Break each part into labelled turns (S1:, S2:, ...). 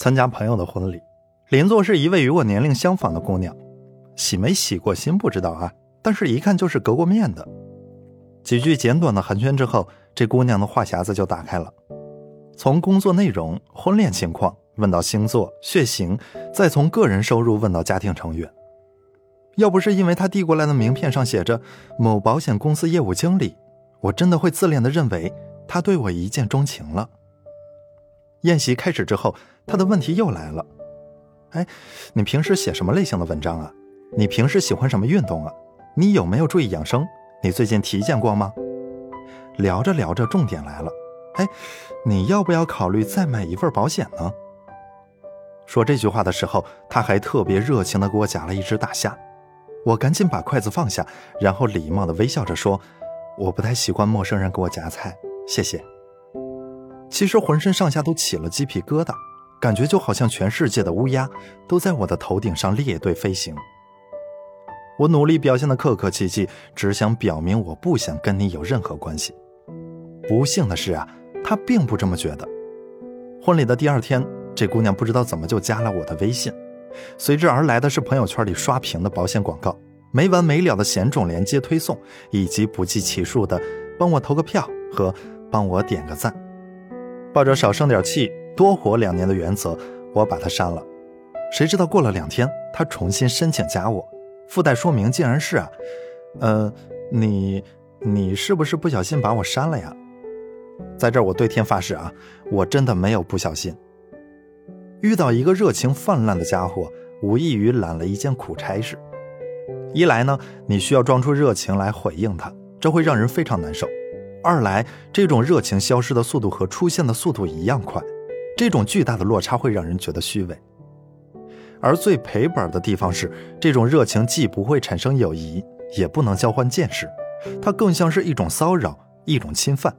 S1: 参加朋友的婚礼，邻座是一位与我年龄相仿的姑娘，洗没洗过心不知道啊，但是一看就是隔过面的。几句简短的寒暄之后，这姑娘的话匣子就打开了，从工作内容、婚恋情况问到星座、血型，再从个人收入问到家庭成员。要不是因为她递过来的名片上写着某保险公司业务经理，我真的会自恋的认为她对我一见钟情了。宴席开始之后，他的问题又来了：“哎，你平时写什么类型的文章啊？你平时喜欢什么运动啊？你有没有注意养生？你最近体检过吗？”聊着聊着，重点来了：“哎，你要不要考虑再买一份保险呢？”说这句话的时候，他还特别热情地给我夹了一只大虾。我赶紧把筷子放下，然后礼貌地微笑着说：“我不太习惯陌生人给我夹菜，谢谢。”其实浑身上下都起了鸡皮疙瘩，感觉就好像全世界的乌鸦都在我的头顶上列队飞行。我努力表现的客客气气，只想表明我不想跟你有任何关系。不幸的是啊，他并不这么觉得。婚礼的第二天，这姑娘不知道怎么就加了我的微信。随之而来的是朋友圈里刷屏的保险广告，没完没了的险种连接推送，以及不计其数的“帮我投个票”和“帮我点个赞”。抱着少生点气、多活两年的原则，我把他删了。谁知道过了两天，他重新申请加我，附带说明竟然是啊，呃，你你是不是不小心把我删了呀？在这我对天发誓啊，我真的没有不小心。遇到一个热情泛滥的家伙，无异于揽了一件苦差事。一来呢，你需要装出热情来回应他，这会让人非常难受；二来，这种热情消失的速度和出现的速度一样快，这种巨大的落差会让人觉得虚伪。而最赔本的地方是，这种热情既不会产生友谊，也不能交换见识，它更像是一种骚扰，一种侵犯。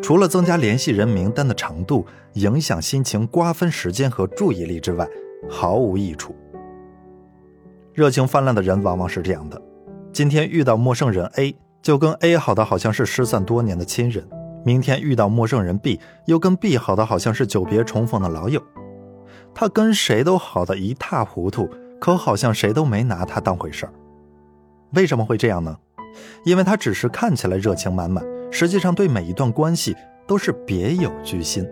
S1: 除了增加联系人名单的长度，影响心情、瓜分时间和注意力之外，毫无益处。热情泛滥的人往往是这样的：今天遇到陌生人 A，就跟 A 好的好像是失散多年的亲人；明天遇到陌生人 B，又跟 B 好的好像是久别重逢的老友。他跟谁都好的一塌糊涂，可好像谁都没拿他当回事儿。为什么会这样呢？因为他只是看起来热情满满。实际上，对每一段关系都是别有居心。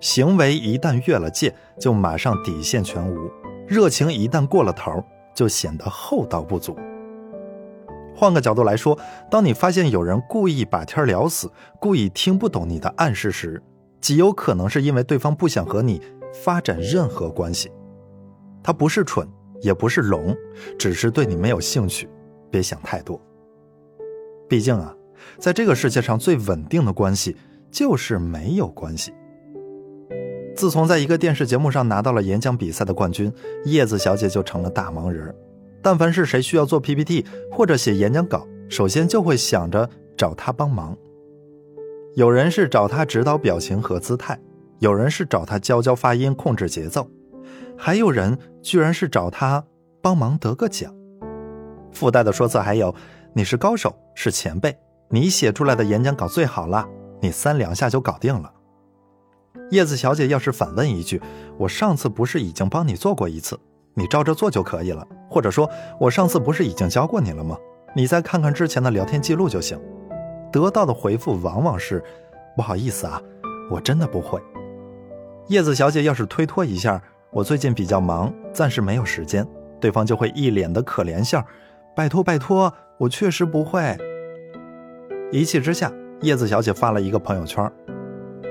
S1: 行为一旦越了界，就马上底线全无；热情一旦过了头，就显得厚道不足。换个角度来说，当你发现有人故意把天聊死，故意听不懂你的暗示时，极有可能是因为对方不想和你发展任何关系。他不是蠢，也不是聋，只是对你没有兴趣。别想太多。毕竟啊。在这个世界上最稳定的关系就是没有关系。自从在一个电视节目上拿到了演讲比赛的冠军，叶子小姐就成了大忙人。但凡是谁需要做 PPT 或者写演讲稿，首先就会想着找他帮忙。有人是找他指导表情和姿态，有人是找他教教发音、控制节奏，还有人居然是找他帮忙得个奖。附带的说辞还有：你是高手，是前辈。你写出来的演讲稿最好了，你三两下就搞定了。叶子小姐要是反问一句：“我上次不是已经帮你做过一次，你照着做就可以了。”或者说：“我上次不是已经教过你了吗？你再看看之前的聊天记录就行。”得到的回复往往是：“不好意思啊，我真的不会。”叶子小姐要是推脱一下：“我最近比较忙，暂时没有时间。”对方就会一脸的可怜相：“拜托拜托，我确实不会。”一气之下，叶子小姐发了一个朋友圈：“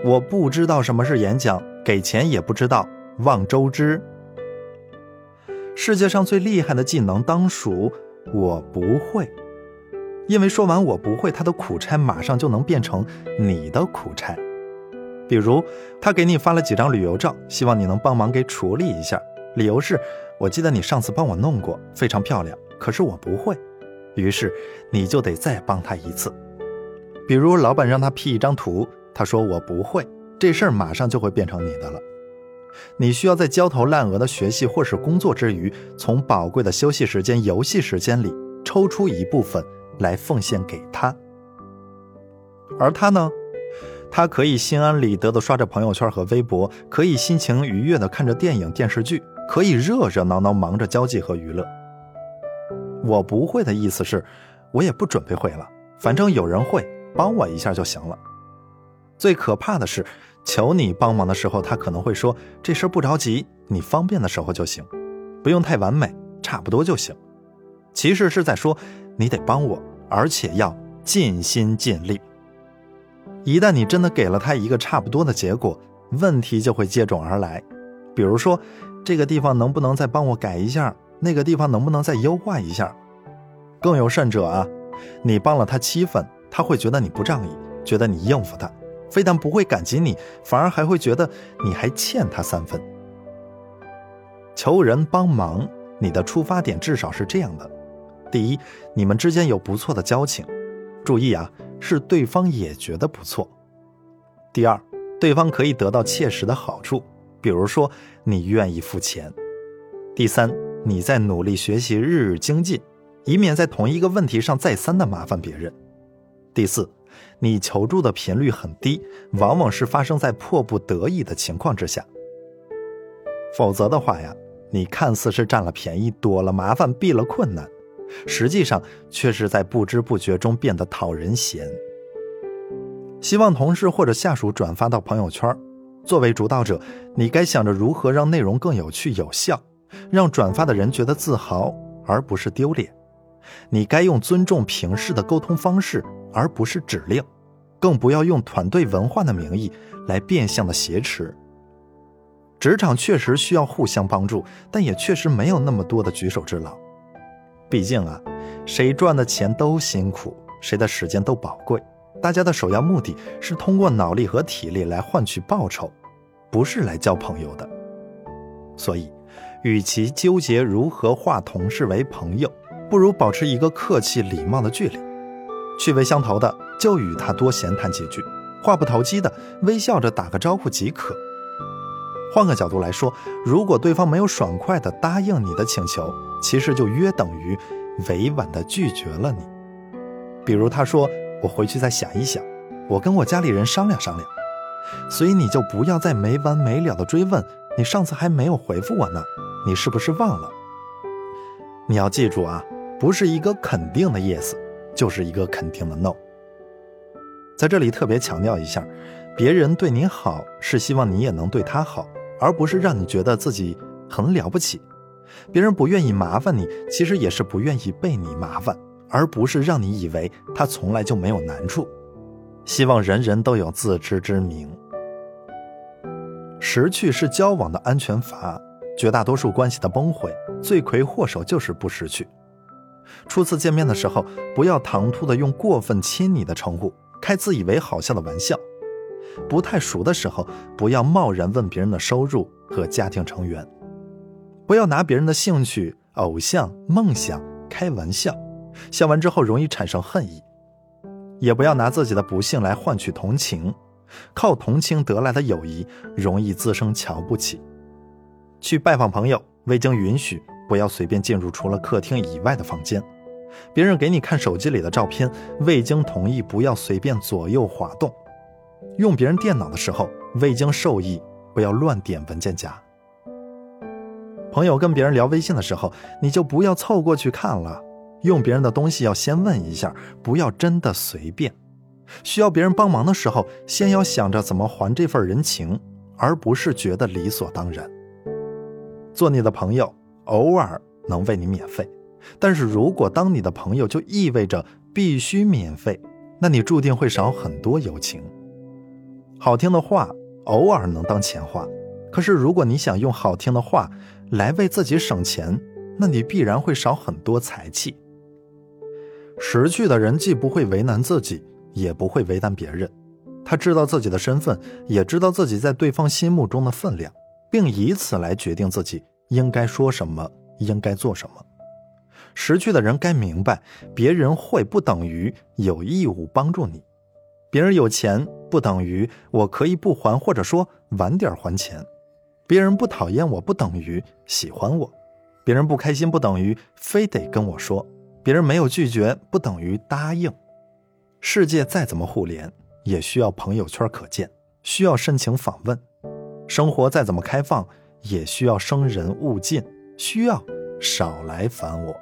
S1: 我不知道什么是演讲，给钱也不知道，望周知。世界上最厉害的技能当属我不会，因为说完我不会，他的苦差马上就能变成你的苦差。比如，他给你发了几张旅游照，希望你能帮忙给处理一下，理由是：我记得你上次帮我弄过，非常漂亮，可是我不会，于是你就得再帮他一次。”比如老板让他 P 一张图，他说我不会，这事儿马上就会变成你的了。你需要在焦头烂额的学习或是工作之余，从宝贵的休息时间、游戏时间里抽出一部分来奉献给他。而他呢，他可以心安理得地刷着朋友圈和微博，可以心情愉悦地看着电影电视剧，可以热热闹闹忙着交际和娱乐。我不会的意思是，我也不准备会了，反正有人会，帮我一下就行了。最可怕的是，求你帮忙的时候，他可能会说这事不着急，你方便的时候就行，不用太完美，差不多就行。其实是在说你得帮我，而且要尽心尽力。一旦你真的给了他一个差不多的结果，问题就会接踵而来。比如说，这个地方能不能再帮我改一下？那个地方能不能再优化一下？更有甚者啊，你帮了他七分，他会觉得你不仗义，觉得你应付他。非但不会感激你，反而还会觉得你还欠他三分。求人帮忙，你的出发点至少是这样的：第一，你们之间有不错的交情，注意啊，是对方也觉得不错；第二，对方可以得到切实的好处，比如说你愿意付钱；第三，你在努力学习，日日精进，以免在同一个问题上再三的麻烦别人；第四。你求助的频率很低，往往是发生在迫不得已的情况之下。否则的话呀，你看似是占了便宜，躲了麻烦，避了困难，实际上却是在不知不觉中变得讨人嫌。希望同事或者下属转发到朋友圈，作为主导者，你该想着如何让内容更有趣有效，让转发的人觉得自豪而不是丢脸。你该用尊重平视的沟通方式。而不是指令，更不要用团队文化的名义来变相的挟持。职场确实需要互相帮助，但也确实没有那么多的举手之劳。毕竟啊，谁赚的钱都辛苦，谁的时间都宝贵，大家的首要目的是通过脑力和体力来换取报酬，不是来交朋友的。所以，与其纠结如何化同事为朋友，不如保持一个客气礼貌的距离。趣味相投的，就与他多闲谈几句；话不投机的，微笑着打个招呼即可。换个角度来说，如果对方没有爽快地答应你的请求，其实就约等于委婉地拒绝了你。比如他说：“我回去再想一想，我跟我家里人商量商量。”所以你就不要再没完没了地追问：“你上次还没有回复我呢，你是不是忘了？”你要记住啊，不是一个肯定的 yes。就是一个肯定的 no。在这里特别强调一下，别人对你好是希望你也能对他好，而不是让你觉得自己很了不起。别人不愿意麻烦你，其实也是不愿意被你麻烦，而不是让你以为他从来就没有难处。希望人人都有自知之明。识趣是交往的安全阀，绝大多数关系的崩毁，罪魁祸首就是不识趣。初次见面的时候，不要唐突的用过分亲昵的称呼，开自以为好笑的玩笑；不太熟的时候，不要贸然问别人的收入和家庭成员；不要拿别人的兴趣、偶像、梦想开玩笑，笑完之后容易产生恨意；也不要拿自己的不幸来换取同情，靠同情得来的友谊容易滋生瞧不起。去拜访朋友，未经允许。不要随便进入除了客厅以外的房间。别人给你看手机里的照片，未经同意不要随便左右滑动。用别人电脑的时候，未经授意不要乱点文件夹。朋友跟别人聊微信的时候，你就不要凑过去看了。用别人的东西要先问一下，不要真的随便。需要别人帮忙的时候，先要想着怎么还这份人情，而不是觉得理所当然。做你的朋友。偶尔能为你免费，但是如果当你的朋友就意味着必须免费，那你注定会少很多友情。好听的话偶尔能当钱花，可是如果你想用好听的话来为自己省钱，那你必然会少很多财气。识趣的人既不会为难自己，也不会为难别人，他知道自己的身份，也知道自己在对方心目中的分量，并以此来决定自己。应该说什么，应该做什么。识趣的人该明白，别人会不等于有义务帮助你；别人有钱不等于我可以不还，或者说晚点还钱；别人不讨厌我不等于喜欢我；别人不开心不等于非得跟我说；别人没有拒绝不等于答应。世界再怎么互联，也需要朋友圈可见，需要深情访问；生活再怎么开放，也需要生人勿近，需要少来烦我。